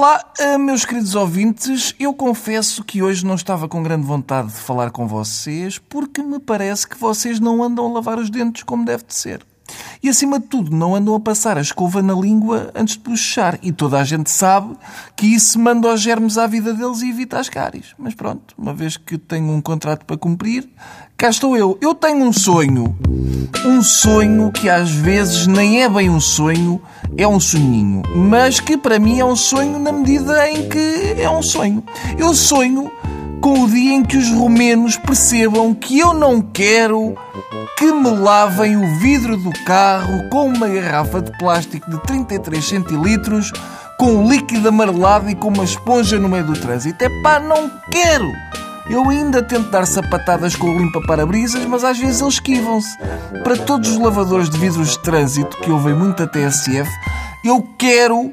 Ah, meus queridos ouvintes, eu confesso que hoje não estava com grande vontade de falar com vocês porque me parece que vocês não andam a lavar os dentes como deve de ser. E acima de tudo, não andam a passar a escova na língua antes de bochechar. E toda a gente sabe que isso manda os germes à vida deles e evita as cáries. Mas pronto, uma vez que tenho um contrato para cumprir, cá estou eu. Eu tenho um sonho. Um sonho que às vezes nem é bem um sonho, é um sonhinho. Mas que para mim é um sonho na medida em que é um sonho. Eu sonho com o dia em que os romenos percebam que eu não quero que me lavem o vidro do carro com uma garrafa de plástico de 33 centilitros com líquido amarelado e com uma esponja no meio do trânsito. É pá, não quero! Eu ainda tento dar sapatadas com o limpa-parabrisas, mas às vezes eles esquivam-se. Para todos os lavadores de vidros de trânsito que ouvem muito a TSF, eu quero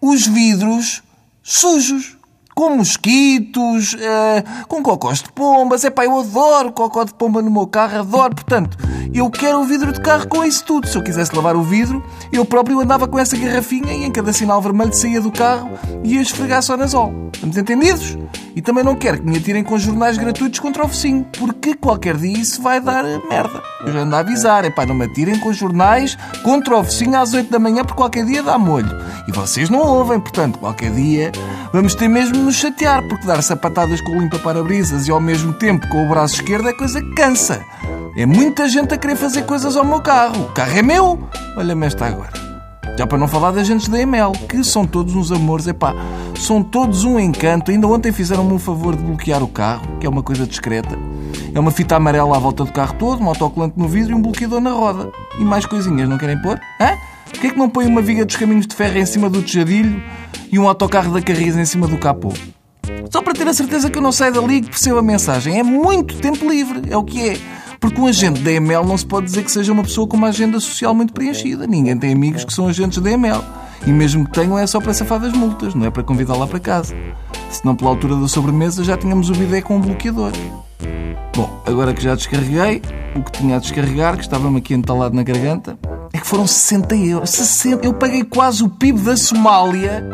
os vidros sujos com mosquitos, uh, com cocós de pombas. Epá, eu adoro cocó de pomba no meu carro, adoro. Portanto, eu quero o vidro de carro com isso tudo. Se eu quisesse lavar o vidro, eu próprio andava com essa garrafinha e em cada sinal vermelho saía do carro e ia esfregar só sol. Estamos entendidos? E também não quero que me atirem com jornais gratuitos contra o focinho, porque qualquer dia isso vai dar merda. Eu já ando a avisar, é pá, não me atirem com jornais contra o focinho às 8 da manhã, porque qualquer dia dá molho. E vocês não ouvem, portanto, qualquer dia vamos ter mesmo de nos chatear, porque dar sapatadas com o limpa-parabrisas e ao mesmo tempo com o braço esquerdo é coisa que cansa. É muita gente a querer fazer coisas ao meu carro. O carro é meu! Olha-me esta agora. Já para não falar das agentes da EML, que são todos uns amores, epá, são todos um encanto. Ainda ontem fizeram-me um favor de bloquear o carro, que é uma coisa discreta. É uma fita amarela à volta do carro todo, um autocolante no vidro e um bloqueador na roda. E mais coisinhas, não querem pôr? Hã? Porquê é que não põe uma viga dos caminhos de ferro em cima do tejadilho e um autocarro da Carris em cima do capô? Só para ter a certeza que eu não saio dali e que percebo a mensagem. É muito tempo livre, é o que é. Porque um agente da EML não se pode dizer que seja uma pessoa com uma agenda social muito preenchida. Ninguém tem amigos que são agentes da EML. E mesmo que tenham, é só para safar das multas, não é para convidá la para casa. Senão, pela altura da sobremesa, já tínhamos o bidé com um bloqueador. Bom, agora que já descarreguei, o que tinha a descarregar, que estava-me aqui entalado na garganta, que foram 60 euros. 60. Eu paguei quase o PIB da Somália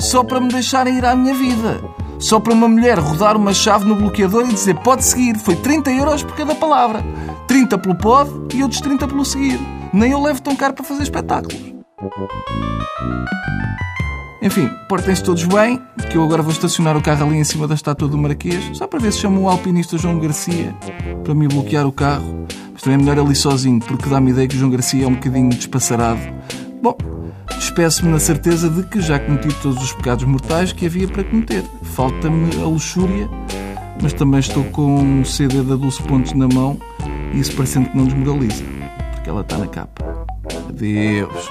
só para me deixarem ir à minha vida. Só para uma mulher rodar uma chave no bloqueador e dizer pode seguir. Foi 30 euros por cada palavra. 30 pelo pode e outros 30 pelo seguir. Nem eu levo tão caro para fazer espetáculos. Enfim, portem-se todos bem, que eu agora vou estacionar o carro ali em cima da estátua do Marquês, só para ver se chamo o alpinista João Garcia para me bloquear o carro. Também é melhor ali sozinho, porque dá-me ideia que João Garcia é um bocadinho despassarado. Bom, despeço-me na certeza de que já cometi todos os pecados mortais que havia para cometer. Falta-me a luxúria, mas também estou com um CD da Dulce Pontes na mão e isso parecendo que não desmoraliza, porque ela está na capa. Adeus.